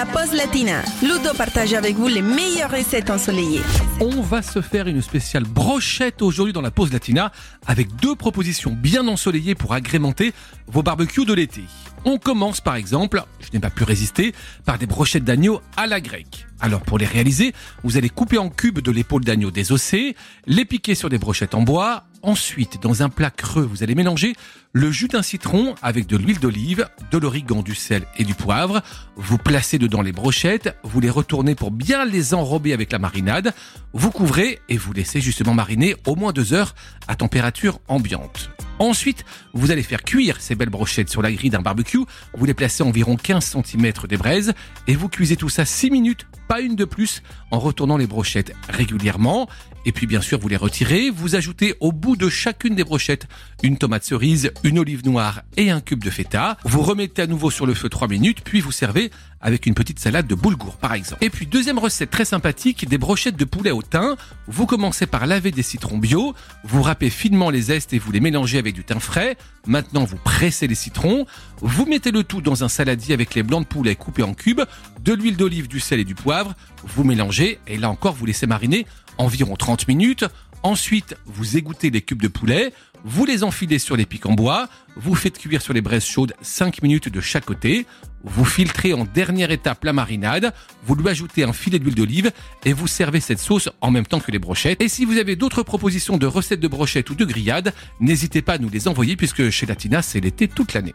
la pause latina. Ludo partage avec vous les meilleures recettes ensoleillées. On va se faire une spéciale brochette aujourd'hui dans la pause latina avec deux propositions bien ensoleillées pour agrémenter vos barbecues de l'été. On commence par exemple, je n'ai pas pu résister, par des brochettes d'agneau à la grecque. Alors pour les réaliser, vous allez couper en cubes de l'épaule d'agneau désossée, les piquer sur des brochettes en bois. Ensuite, dans un plat creux, vous allez mélanger le jus d'un citron avec de l'huile d'olive, de l'origan, du sel et du poivre. Vous placez dedans les brochettes, vous les retournez pour bien les enrober avec la marinade. Vous couvrez et vous laissez justement mariner au moins deux heures à température ambiante. Ensuite, vous allez faire cuire ces belles brochettes sur la grille d'un barbecue. Vous les placez à environ 15 cm des braises et vous cuisez tout ça 6 minutes, pas une de plus, en retournant les brochettes régulièrement. Et puis bien sûr, vous les retirez. Vous ajoutez au bout de chacune des brochettes une tomate cerise, une olive noire et un cube de feta. Vous remettez à nouveau sur le feu 3 minutes, puis vous servez avec une petite salade de boulgour par exemple. Et puis deuxième recette très sympathique, des brochettes de poulet au thym. Vous commencez par laver des citrons bio, vous râpez finement les zestes et vous les mélangez avec du thym frais. Maintenant, vous pressez les citrons, vous mettez le tout dans un saladier avec les blancs de poulet coupés en cubes, de l'huile d'olive, du sel et du poivre. Vous mélangez et là encore vous laissez mariner environ 30 minutes. Ensuite, vous égouttez les cubes de poulet, vous les enfilez sur les pics en bois, vous faites cuire sur les braises chaudes 5 minutes de chaque côté, vous filtrez en dernière étape la marinade, vous lui ajoutez un filet d'huile d'olive et vous servez cette sauce en même temps que les brochettes. Et si vous avez d'autres propositions de recettes de brochettes ou de grillades, n'hésitez pas à nous les envoyer puisque chez Latina, c'est l'été toute l'année.